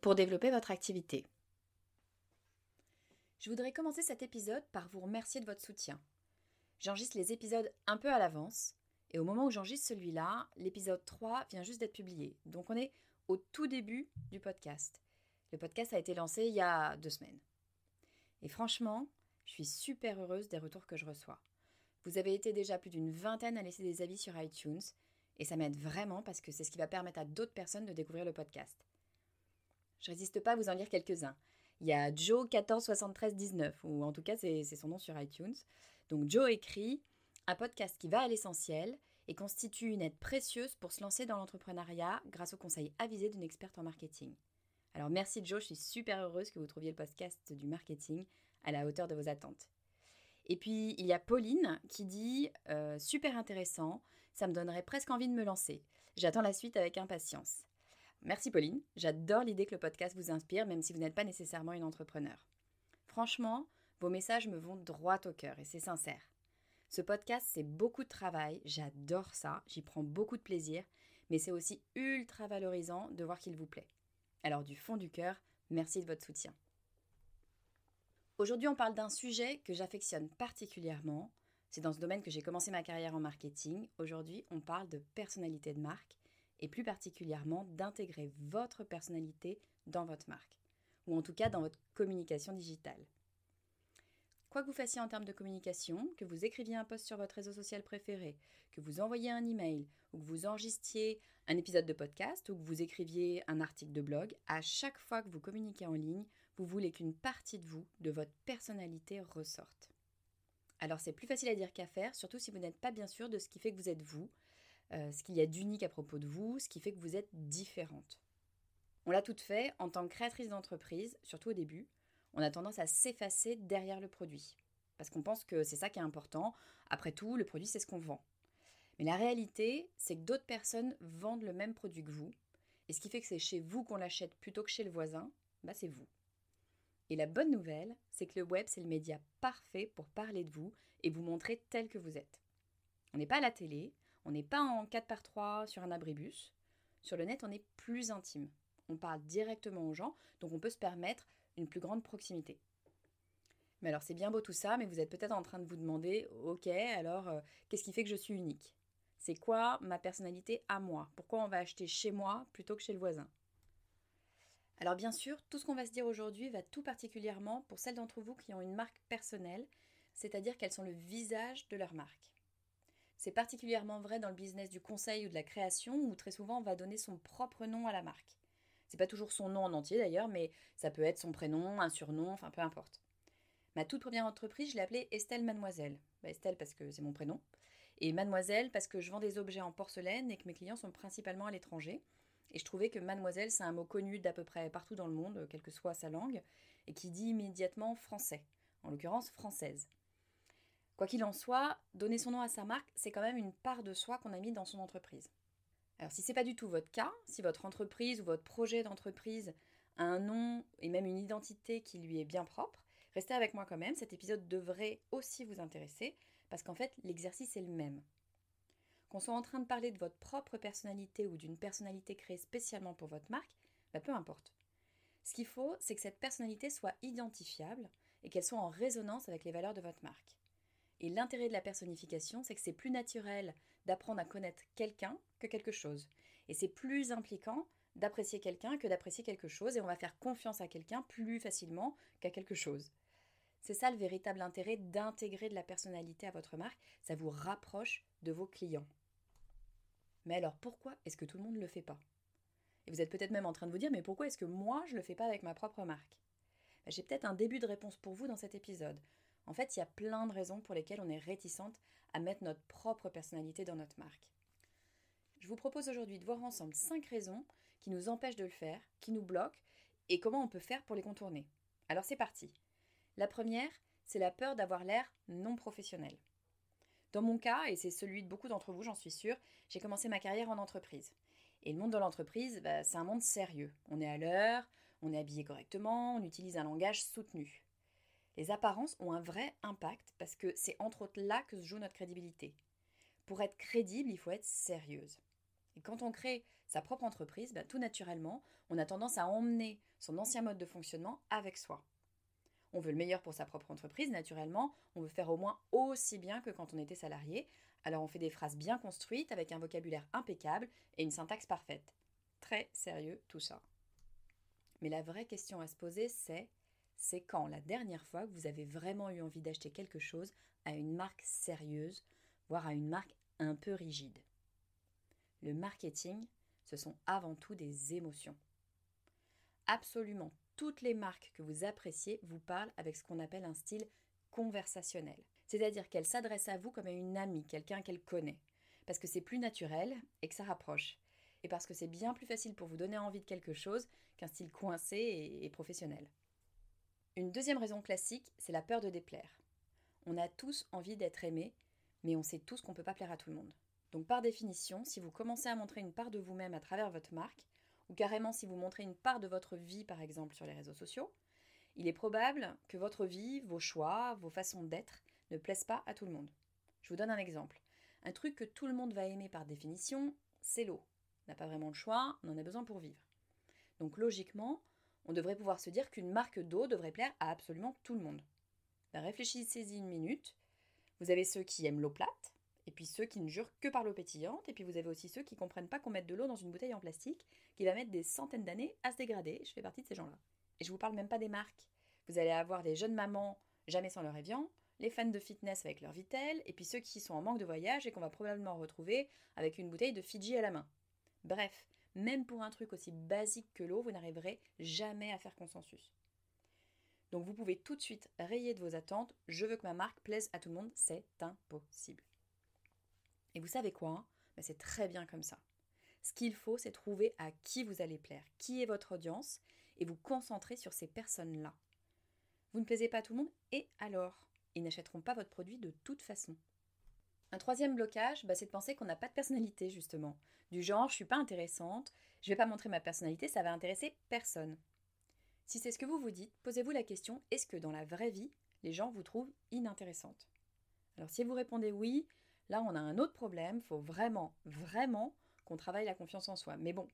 pour développer votre activité. Je voudrais commencer cet épisode par vous remercier de votre soutien. J'enregistre les épisodes un peu à l'avance, et au moment où j'enregistre celui-là, l'épisode 3 vient juste d'être publié. Donc on est au tout début du podcast. Le podcast a été lancé il y a deux semaines. Et franchement, je suis super heureuse des retours que je reçois. Vous avez été déjà plus d'une vingtaine à laisser des avis sur iTunes, et ça m'aide vraiment parce que c'est ce qui va permettre à d'autres personnes de découvrir le podcast. Je résiste pas à vous en lire quelques-uns. Il y a Joe 147319, ou en tout cas c'est son nom sur iTunes. Donc Joe écrit un podcast qui va à l'essentiel et constitue une aide précieuse pour se lancer dans l'entrepreneuriat grâce aux conseils avisés d'une experte en marketing. Alors merci Joe, je suis super heureuse que vous trouviez le podcast du marketing à la hauteur de vos attentes. Et puis il y a Pauline qui dit euh, super intéressant, ça me donnerait presque envie de me lancer. J'attends la suite avec impatience. Merci Pauline, j'adore l'idée que le podcast vous inspire, même si vous n'êtes pas nécessairement une entrepreneur. Franchement, vos messages me vont droit au cœur et c'est sincère. Ce podcast, c'est beaucoup de travail, j'adore ça, j'y prends beaucoup de plaisir, mais c'est aussi ultra valorisant de voir qu'il vous plaît. Alors du fond du cœur, merci de votre soutien. Aujourd'hui, on parle d'un sujet que j'affectionne particulièrement. C'est dans ce domaine que j'ai commencé ma carrière en marketing. Aujourd'hui, on parle de personnalité de marque et plus particulièrement d'intégrer votre personnalité dans votre marque, ou en tout cas dans votre communication digitale. Quoi que vous fassiez en termes de communication, que vous écriviez un post sur votre réseau social préféré, que vous envoyiez un email, ou que vous enregistriez un épisode de podcast, ou que vous écriviez un article de blog, à chaque fois que vous communiquez en ligne, vous voulez qu'une partie de vous, de votre personnalité, ressorte. Alors c'est plus facile à dire qu'à faire, surtout si vous n'êtes pas bien sûr de ce qui fait que vous êtes vous, euh, ce qu'il y a d'unique à propos de vous, ce qui fait que vous êtes différente. On l'a toute fait en tant que créatrice d'entreprise, surtout au début. On a tendance à s'effacer derrière le produit. Parce qu'on pense que c'est ça qui est important. Après tout, le produit, c'est ce qu'on vend. Mais la réalité, c'est que d'autres personnes vendent le même produit que vous. Et ce qui fait que c'est chez vous qu'on l'achète plutôt que chez le voisin, bah c'est vous. Et la bonne nouvelle, c'est que le web, c'est le média parfait pour parler de vous et vous montrer tel que vous êtes. On n'est pas à la télé, on n'est pas en 4 par 3 sur un abribus. Sur le net, on est plus intime. On parle directement aux gens, donc on peut se permettre une plus grande proximité. Mais alors c'est bien beau tout ça, mais vous êtes peut-être en train de vous demander, ok, alors euh, qu'est-ce qui fait que je suis unique? C'est quoi ma personnalité à moi? Pourquoi on va acheter chez moi plutôt que chez le voisin? Alors bien sûr, tout ce qu'on va se dire aujourd'hui va tout particulièrement pour celles d'entre vous qui ont une marque personnelle, c'est-à-dire qu'elles sont le visage de leur marque. C'est particulièrement vrai dans le business du conseil ou de la création où très souvent on va donner son propre nom à la marque. C'est pas toujours son nom en entier d'ailleurs, mais ça peut être son prénom, un surnom, enfin peu importe. Ma toute première entreprise, je l'ai appelée Estelle Mademoiselle. Bah, Estelle parce que c'est mon prénom, et Mademoiselle parce que je vends des objets en porcelaine et que mes clients sont principalement à l'étranger. Et je trouvais que Mademoiselle, c'est un mot connu d'à peu près partout dans le monde, quelle que soit sa langue, et qui dit immédiatement français, en l'occurrence française. Quoi qu'il en soit, donner son nom à sa marque, c'est quand même une part de soi qu'on a mis dans son entreprise. Alors si ce n'est pas du tout votre cas, si votre entreprise ou votre projet d'entreprise a un nom et même une identité qui lui est bien propre, restez avec moi quand même, cet épisode devrait aussi vous intéresser parce qu'en fait l'exercice est le même. Qu'on soit en train de parler de votre propre personnalité ou d'une personnalité créée spécialement pour votre marque, bah, peu importe. Ce qu'il faut, c'est que cette personnalité soit identifiable et qu'elle soit en résonance avec les valeurs de votre marque. Et l'intérêt de la personnification, c'est que c'est plus naturel d'apprendre à connaître quelqu'un que quelque chose. Et c'est plus impliquant d'apprécier quelqu'un que d'apprécier quelque chose, et on va faire confiance à quelqu'un plus facilement qu'à quelque chose. C'est ça le véritable intérêt d'intégrer de la personnalité à votre marque, ça vous rapproche de vos clients. Mais alors pourquoi est-ce que tout le monde ne le fait pas? Et vous êtes peut-être même en train de vous dire, mais pourquoi est-ce que moi je ne le fais pas avec ma propre marque? Ben, J'ai peut-être un début de réponse pour vous dans cet épisode. En fait, il y a plein de raisons pour lesquelles on est réticente à mettre notre propre personnalité dans notre marque. Je vous propose aujourd'hui de voir ensemble 5 raisons qui nous empêchent de le faire, qui nous bloquent, et comment on peut faire pour les contourner. Alors c'est parti. La première, c'est la peur d'avoir l'air non professionnel. Dans mon cas, et c'est celui de beaucoup d'entre vous, j'en suis sûre, j'ai commencé ma carrière en entreprise. Et le monde de l'entreprise, bah, c'est un monde sérieux. On est à l'heure, on est habillé correctement, on utilise un langage soutenu. Les apparences ont un vrai impact parce que c'est entre autres là que se joue notre crédibilité. Pour être crédible, il faut être sérieuse. Et quand on crée sa propre entreprise, bah, tout naturellement, on a tendance à emmener son ancien mode de fonctionnement avec soi. On veut le meilleur pour sa propre entreprise, naturellement, on veut faire au moins aussi bien que quand on était salarié, alors on fait des phrases bien construites avec un vocabulaire impeccable et une syntaxe parfaite. Très sérieux tout ça. Mais la vraie question à se poser, c'est c'est quand la dernière fois que vous avez vraiment eu envie d'acheter quelque chose à une marque sérieuse, voire à une marque un peu rigide. Le marketing, ce sont avant tout des émotions. Absolument toutes les marques que vous appréciez vous parlent avec ce qu'on appelle un style conversationnel. C'est-à-dire qu'elles s'adressent à vous comme à une amie, quelqu'un qu'elle connaît. Parce que c'est plus naturel et que ça rapproche. Et parce que c'est bien plus facile pour vous donner envie de quelque chose qu'un style coincé et professionnel. Une deuxième raison classique, c'est la peur de déplaire. On a tous envie d'être aimé, mais on sait tous qu'on ne peut pas plaire à tout le monde. Donc par définition, si vous commencez à montrer une part de vous-même à travers votre marque, ou carrément si vous montrez une part de votre vie par exemple sur les réseaux sociaux, il est probable que votre vie, vos choix, vos façons d'être ne plaisent pas à tout le monde. Je vous donne un exemple. Un truc que tout le monde va aimer par définition, c'est l'eau. On n'a pas vraiment le choix, on en a besoin pour vivre. Donc logiquement, on devrait pouvoir se dire qu'une marque d'eau devrait plaire à absolument tout le monde. Ben, réfléchissez-y une minute. Vous avez ceux qui aiment l'eau plate, et puis ceux qui ne jurent que par l'eau pétillante, et puis vous avez aussi ceux qui comprennent pas qu'on mette de l'eau dans une bouteille en plastique qui va mettre des centaines d'années à se dégrader. Je fais partie de ces gens-là. Et je vous parle même pas des marques. Vous allez avoir des jeunes mamans jamais sans leur évian, les fans de fitness avec leur Vitel, et puis ceux qui sont en manque de voyage et qu'on va probablement retrouver avec une bouteille de Fiji à la main. Bref, même pour un truc aussi basique que l'eau, vous n'arriverez jamais à faire consensus. Donc vous pouvez tout de suite rayer de vos attentes, je veux que ma marque plaise à tout le monde, c'est impossible. Et vous savez quoi ben, C'est très bien comme ça. Ce qu'il faut, c'est trouver à qui vous allez plaire, qui est votre audience, et vous concentrer sur ces personnes-là. Vous ne plaisez pas à tout le monde, et alors? Ils n'achèteront pas votre produit de toute façon. Un troisième blocage, bah, c'est de penser qu'on n'a pas de personnalité, justement. Du genre, je suis pas intéressante, je vais pas montrer ma personnalité, ça va intéresser personne. Si c'est ce que vous vous dites, posez-vous la question est-ce que dans la vraie vie, les gens vous trouvent inintéressante Alors, si vous répondez oui, là, on a un autre problème, faut vraiment, vraiment qu'on travaille la confiance en soi. Mais bon,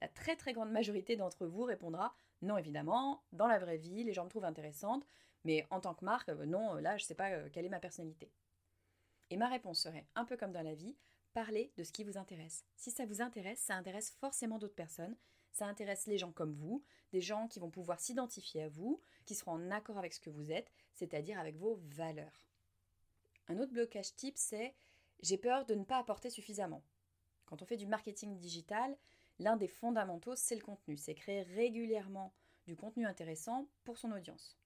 la très très grande majorité d'entre vous répondra non, évidemment, dans la vraie vie, les gens me trouvent intéressante, mais en tant que marque, euh, non, là, je sais pas euh, quelle est ma personnalité. Et ma réponse serait, un peu comme dans la vie, parlez de ce qui vous intéresse. Si ça vous intéresse, ça intéresse forcément d'autres personnes. Ça intéresse les gens comme vous, des gens qui vont pouvoir s'identifier à vous, qui seront en accord avec ce que vous êtes, c'est-à-dire avec vos valeurs. Un autre blocage type, c'est j'ai peur de ne pas apporter suffisamment. Quand on fait du marketing digital, l'un des fondamentaux, c'est le contenu. C'est créer régulièrement du contenu intéressant pour son audience.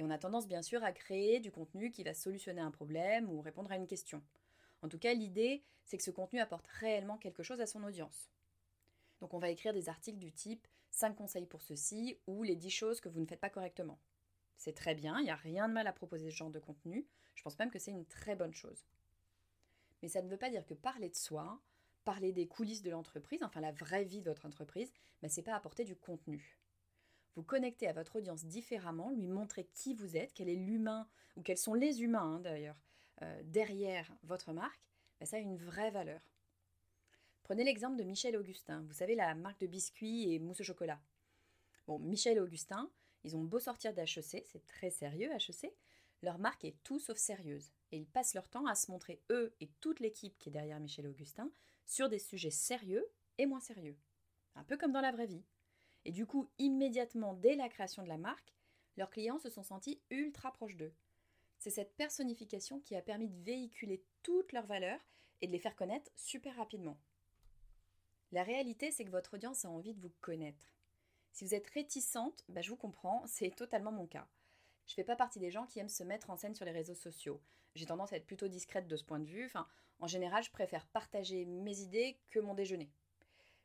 Et on a tendance bien sûr à créer du contenu qui va solutionner un problème ou répondre à une question. En tout cas, l'idée, c'est que ce contenu apporte réellement quelque chose à son audience. Donc on va écrire des articles du type 5 conseils pour ceci ou les 10 choses que vous ne faites pas correctement. C'est très bien, il n'y a rien de mal à proposer ce genre de contenu, je pense même que c'est une très bonne chose. Mais ça ne veut pas dire que parler de soi, parler des coulisses de l'entreprise, enfin la vraie vie de votre entreprise, ben, c'est pas apporter du contenu vous connecter à votre audience différemment, lui montrer qui vous êtes, quel est l'humain, ou quels sont les humains hein, d'ailleurs, euh, derrière votre marque, ben, ça a une vraie valeur. Prenez l'exemple de Michel Augustin, vous savez la marque de biscuits et mousse au chocolat. Bon, Michel Augustin, ils ont beau sortir d'HEC, c'est très sérieux HEC, leur marque est tout sauf sérieuse. Et ils passent leur temps à se montrer, eux et toute l'équipe qui est derrière Michel Augustin, sur des sujets sérieux et moins sérieux. Un peu comme dans la vraie vie. Et du coup, immédiatement, dès la création de la marque, leurs clients se sont sentis ultra proches d'eux. C'est cette personnification qui a permis de véhiculer toutes leurs valeurs et de les faire connaître super rapidement. La réalité, c'est que votre audience a envie de vous connaître. Si vous êtes réticente, bah, je vous comprends, c'est totalement mon cas. Je fais pas partie des gens qui aiment se mettre en scène sur les réseaux sociaux. J'ai tendance à être plutôt discrète de ce point de vue. Enfin, en général, je préfère partager mes idées que mon déjeuner.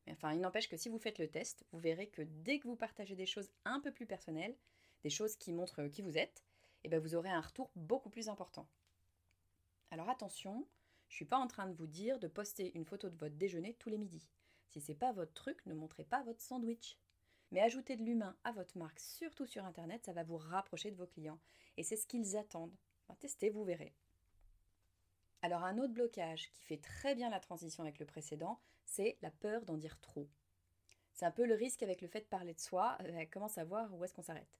Mais enfin, il n'empêche que si vous faites le test, vous verrez que dès que vous partagez des choses un peu plus personnelles, des choses qui montrent qui vous êtes, et eh ben vous aurez un retour beaucoup plus important. Alors attention, je suis pas en train de vous dire de poster une photo de votre déjeuner tous les midis. Si c'est pas votre truc, ne montrez pas votre sandwich. Mais ajouter de l'humain à votre marque, surtout sur Internet, ça va vous rapprocher de vos clients. Et c'est ce qu'ils attendent. testez, vous verrez. Alors un autre blocage qui fait très bien la transition avec le précédent, c'est la peur d'en dire trop. C'est un peu le risque avec le fait de parler de soi, euh, comment savoir où est-ce qu'on s'arrête.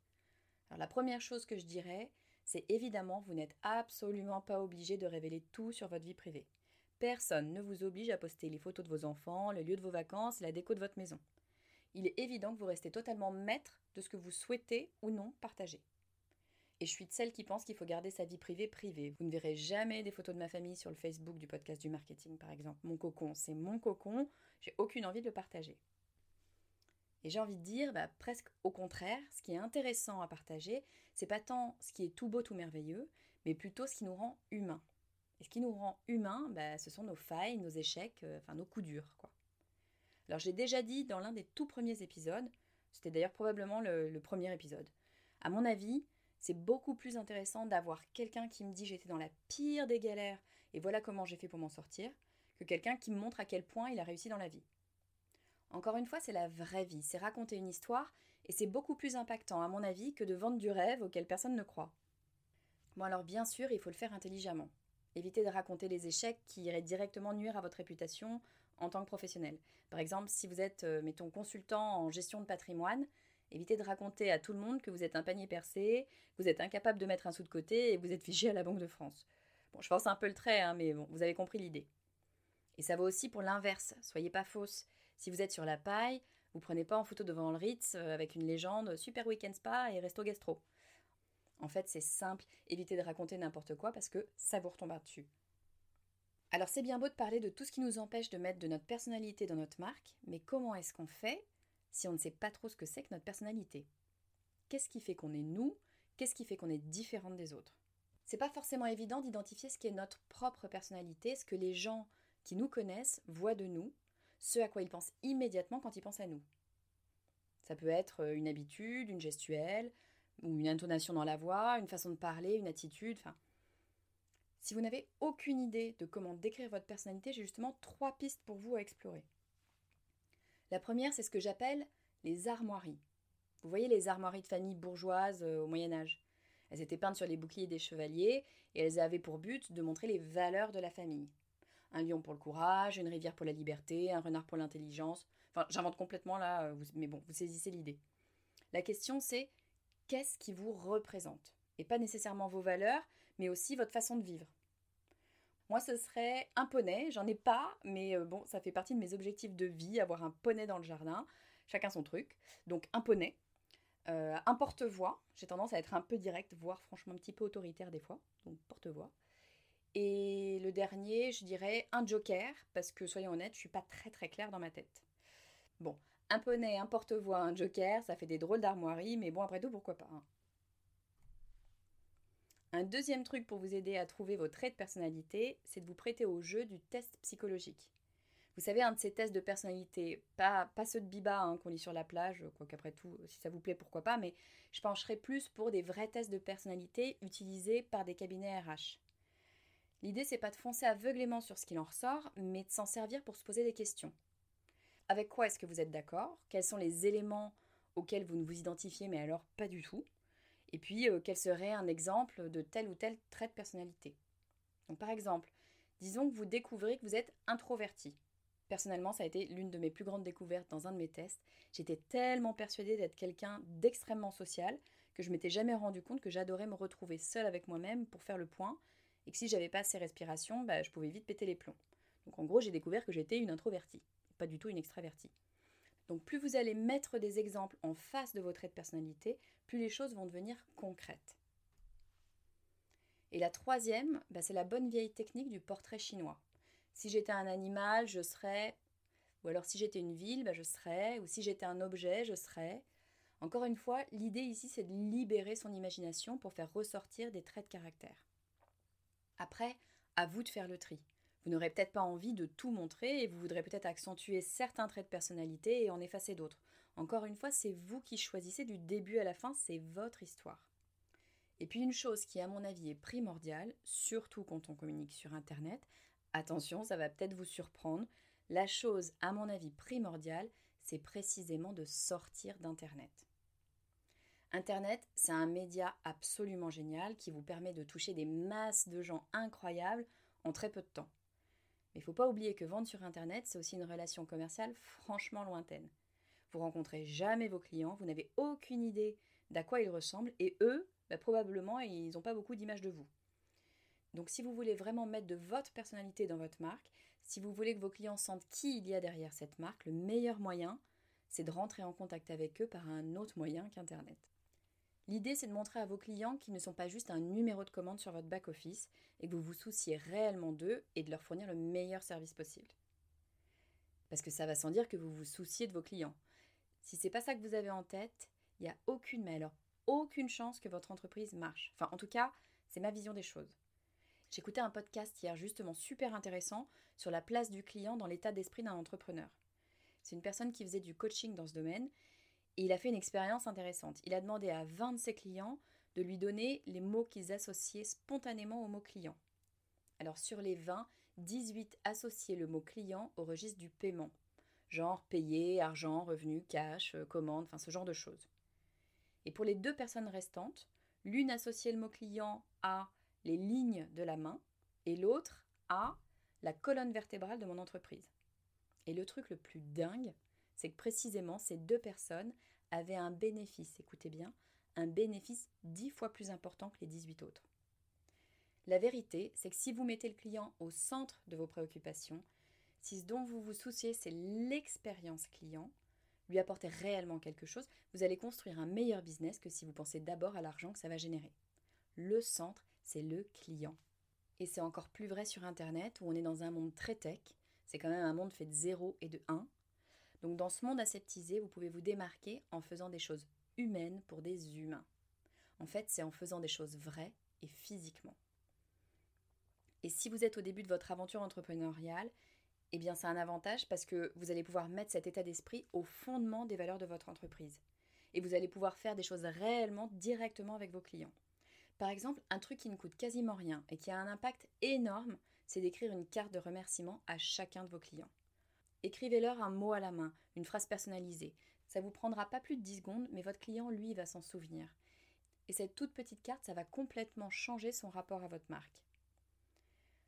Alors la première chose que je dirais, c'est évidemment vous n'êtes absolument pas obligé de révéler tout sur votre vie privée. Personne ne vous oblige à poster les photos de vos enfants, le lieu de vos vacances la déco de votre maison il est évident que vous restez totalement maître de ce que vous souhaitez ou non partager. Et je suis de celles qui pensent qu'il faut garder sa vie privée privée. Vous ne verrez jamais des photos de ma famille sur le Facebook du podcast du marketing, par exemple. Mon cocon, c'est mon cocon, j'ai aucune envie de le partager. Et j'ai envie de dire, bah, presque au contraire, ce qui est intéressant à partager, c'est pas tant ce qui est tout beau, tout merveilleux, mais plutôt ce qui nous rend humains. Et ce qui nous rend humains, bah, ce sont nos failles, nos échecs, euh, enfin nos coups durs. Alors j'ai déjà dit dans l'un des tout premiers épisodes, c'était d'ailleurs probablement le, premier épisode, à mon avis, c'est beaucoup plus intéressant d'avoir quelqu'un qui me dit j'étais dans la pire des galères et voilà comment j'ai fait pour m'en sortir, que quelqu'un qui me montre à quel point il a réussi dans la vie. Encore une fois, c'est la vraie vie, c'est raconter une histoire, et c'est beaucoup plus impactant, à mon avis, que de vendre du rêve auquel personne ne croit. Bon alors bien sûr, il faut le faire intelligemment. Évitez de raconter les échecs qui iraient directement nuire à votre réputation en tant que professionnel. Par exemple, si vous êtes, euh, mettons, consultant en gestion de patrimoine, évitez de raconter à tout le monde que vous êtes un panier percé, vous êtes incapable de mettre un sou de côté et vous êtes fiché à la Banque de France. Bon, je force un peu le trait, hein, mais bon, vous avez compris l'idée. Et ça vaut aussi pour l'inverse, soyez pas fausse. Si vous êtes sur la paille, vous prenez pas en photo devant le Ritz euh, avec une légende super week-end spa et resto gastro. En fait, c'est simple, évitez de raconter n'importe quoi parce que ça vous retombera dessus. Alors c'est bien beau de parler de tout ce qui nous empêche de mettre de notre personnalité dans notre marque, mais comment est-ce qu'on fait si on ne sait pas trop ce que c'est que notre personnalité Qu'est-ce qui fait qu'on est nous? Qu'est-ce qui fait qu'on est différente des autres? C'est pas forcément évident d'identifier ce qui est notre propre personnalité, ce que les gens qui nous connaissent voient de nous, ce à quoi ils pensent immédiatement quand ils pensent à nous. Ça peut être euh, une habitude, une gestuelle, une intonation dans la voix, une façon de parler, une attitude, si vous n'avez aucune idée de comment décrire votre personnalité, j'ai justement trois pistes pour vous à explorer. La première, c'est ce que j'appelle les armoiries. Vous voyez les armoiries de famille bourgeoises euh, au Moyen Âge? Elles étaient peintes sur les boucliers des chevaliers et elles avaient pour but de montrer les valeurs de la famille. Un lion pour le courage, une rivière pour la liberté, un renard pour l'intelligence. Enfin, j'invente complètement là, euh, mais bon, vous saisissez l'idée. La question c'est qu'est-ce qui vous représente? Et pas nécessairement vos valeurs, mais aussi votre façon de vivre. Moi, ce serait un poney. J'en ai pas, mais euh, bon, ça fait partie de mes objectifs de vie, avoir un poney dans le jardin. Chacun son truc. Donc, un poney. Euh, un porte-voix. J'ai tendance à être un peu direct, voire franchement un petit peu autoritaire des fois. Donc, porte-voix. Et le dernier, je dirais un joker, parce que soyons honnêtes, je suis pas très très claire dans ma tête. Bon, un poney, un porte-voix, un joker, ça fait des drôles d'armoiries, mais bon, après tout, pourquoi pas. Hein. Un deuxième truc pour vous aider à trouver vos traits de personnalité, c'est de vous prêter au jeu du test psychologique. Vous savez, un de ces tests de personnalité, pas, pas ceux de Biba hein, qu'on lit sur la plage, quoi qu'après tout, si ça vous plaît, pourquoi pas, mais je pencherai plus pour des vrais tests de personnalité utilisés par des cabinets RH. L'idée, c'est pas de foncer aveuglément sur ce qu'il en ressort, mais de s'en servir pour se poser des questions. Avec quoi est-ce que vous êtes d'accord? Quels sont les éléments auxquels vous ne vous identifiez, mais alors pas du tout? Et puis, euh, quel serait un exemple de tel ou tel trait de personnalité? Donc, par exemple, Disons que vous découvrez que vous êtes introverti. Personnellement, ça a été l'une de mes plus grandes découvertes dans un de mes tests. J'étais tellement persuadée d'être quelqu'un d'extrêmement social que je m'étais jamais rendu compte que j'adorais me retrouver seule avec moi-même pour faire le point et que si j'avais pas ces respirations, bah, je pouvais vite péter les plombs. Donc en gros, j'ai découvert que j'étais une introvertie, pas du tout une extravertie. Donc plus vous allez mettre des exemples en face de vos traits de personnalité, plus les choses vont devenir concrètes. Et la troisième, bah, c'est la bonne vieille technique du portrait chinois. Si j'étais un animal, je serais. Ou alors si j'étais une ville, bah, je serais. Ou si j'étais un objet, je serais. Encore une fois, l'idée ici, c'est de libérer son imagination pour faire ressortir des traits de caractère. Après, à vous de faire le tri. Vous n'aurez peut-être pas envie de tout montrer et vous voudrez peut-être accentuer certains traits de personnalité et en effacer d'autres. Encore une fois, c'est vous qui choisissez du début à la fin, c'est votre histoire. Et puis une chose qui à mon avis est primordiale, surtout quand on communique sur Internet, attention, ça va peut-être vous surprendre, la chose à mon avis primordiale, c'est précisément de sortir d'Internet. Internet, c'est un média absolument génial qui vous permet de toucher des masses de gens incroyables en très peu de temps. Mais il ne faut pas oublier que vendre sur Internet, c'est aussi une relation commerciale franchement lointaine. Vous rencontrez jamais vos clients, vous n'avez aucune idée d'à quoi ils ressemblent, et eux, bah, probablement, ils n'ont pas beaucoup d'images de vous. Donc si vous voulez vraiment mettre de votre personnalité dans votre marque, si vous voulez que vos clients sentent qui il y a derrière cette marque, le meilleur moyen, c'est de rentrer en contact avec eux par un autre moyen qu'Internet. L'idée, c'est de montrer à vos clients qu'ils ne sont pas juste un numéro de commande sur votre back-office et que vous vous souciez réellement d'eux et de leur fournir le meilleur service possible. Parce que ça va sans dire que vous vous souciez de vos clients. Si c'est pas ça que vous avez en tête, il n'y a aucune, mais alors aucune chance que votre entreprise marche. Enfin, en tout cas, c'est ma vision des choses. J'écoutais un podcast hier justement super intéressant sur la place du client dans l'état d'esprit d'un entrepreneur. C'est une personne qui faisait du coaching dans ce domaine et il a fait une expérience intéressante. Il a demandé à 20 de ses clients de lui donner les mots qu'ils associaient spontanément au mot client. Alors sur les 20, 18 associaient le mot client au registre du paiement, genre payer, argent, revenu, cash, euh, commande, enfin ce genre de choses. Et pour les deux personnes restantes, l'une associait le mot client à les lignes de la main et l'autre à la colonne vertébrale de mon entreprise. Et le truc le plus dingue, c'est que précisément ces deux personnes avaient un bénéfice, écoutez bien, un bénéfice dix fois plus important que les 18 autres. La vérité, c'est que si vous mettez le client au centre de vos préoccupations, si ce dont vous vous souciez, c'est l'expérience client, lui apporter réellement quelque chose, vous allez construire un meilleur business que si vous pensez d'abord à l'argent que ça va générer. Le centre, c'est le client. Et c'est encore plus vrai sur Internet où on est dans un monde très tech. C'est quand même un monde fait de 0 et de 1. Donc dans ce monde aseptisé, vous pouvez vous démarquer en faisant des choses humaines pour des humains. En fait, c'est en faisant des choses vraies et physiquement. Et si vous êtes au début de votre aventure entrepreneuriale, eh bien c'est un avantage parce que vous allez pouvoir mettre cet état d'esprit au fondement des valeurs de votre entreprise. Et vous allez pouvoir faire des choses réellement directement avec vos clients. Par exemple, un truc qui ne coûte quasiment rien et qui a un impact énorme, c'est d'écrire une carte de remerciement à chacun de vos clients. Écrivez-leur un mot à la main, une phrase personnalisée. Ça vous prendra pas plus de 10 secondes, mais votre client, lui, va s'en souvenir. Et cette toute petite carte, ça va complètement changer son rapport à votre marque.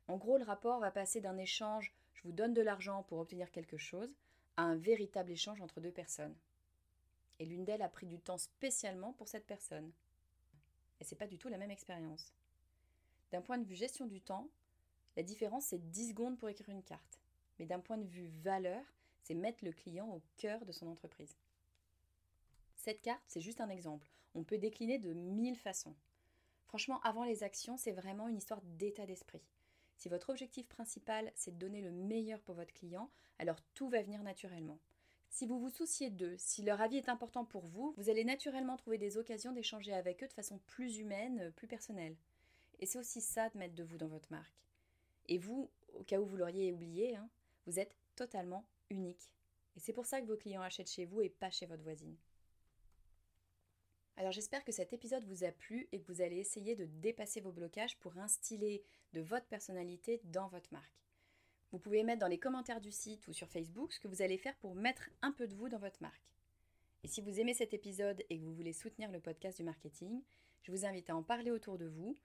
En gros, le rapport va passer d'un échange je vous donne de l'argent pour obtenir quelque chose à un véritable échange entre deux personnes. Et l'une d'elles a pris du temps spécialement pour cette personne. Et c'est pas du tout la même expérience. D'un point de vue gestion du temps, la différence c'est 10 secondes pour écrire une carte. Mais d'un point de vue valeur, c'est mettre le client au cœur de son entreprise. Cette carte, c'est juste un exemple. On peut décliner de mille façons. Franchement, avant les actions, c'est vraiment une histoire d'état d'esprit. Si votre objectif principal, c'est de donner le meilleur pour votre client, alors tout va venir naturellement. Si vous vous souciez d'eux, si leur avis est important pour vous, vous allez naturellement trouver des occasions d'échanger avec eux de façon plus humaine, plus personnelle. Et c'est aussi ça de mettre de vous dans votre marque. Et vous, au cas où vous l'auriez oublié, hein, vous êtes totalement unique. Et c'est pour ça que vos clients achètent chez vous et pas chez votre voisine. Alors j'espère que cet épisode vous a plu et que vous allez essayer de dépasser vos blocages pour instiller de votre personnalité dans votre marque. Vous pouvez mettre dans les commentaires du site ou sur Facebook ce que vous allez faire pour mettre un peu de vous dans votre marque. Et si vous aimez cet épisode et que vous voulez soutenir le podcast du marketing, je vous invite à en parler autour de vous,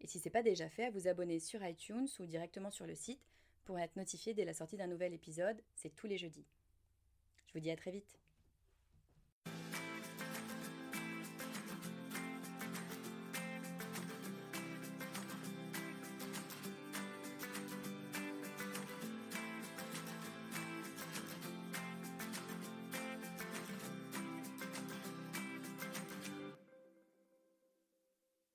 Et si ce n'est pas déjà fait, à vous abonner sur iTunes ou directement sur le site pour être notifié dès la sortie d'un nouvel épisode. C'est tous les jeudis. Je vous dis à très vite.